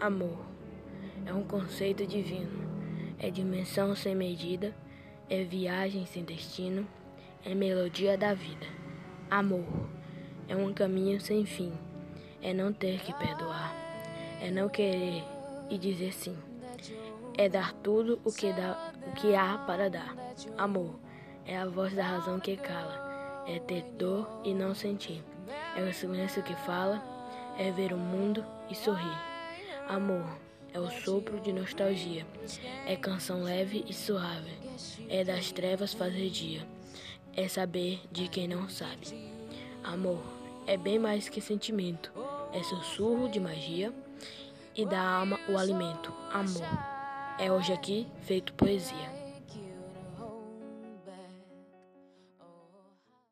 Amor é um conceito divino, é dimensão sem medida, é viagem sem destino, é melodia da vida. Amor é um caminho sem fim, é não ter que perdoar, é não querer e dizer sim, é dar tudo o que, dá, o que há para dar. Amor é a voz da razão que cala, é ter dor e não sentir, é o silêncio que fala, é ver o mundo e sorrir. Amor é o sopro de nostalgia, é canção leve e suave, é das trevas fazer dia, é saber de quem não sabe. Amor é bem mais que sentimento, é sussurro de magia e da alma o alimento. Amor é hoje aqui feito poesia.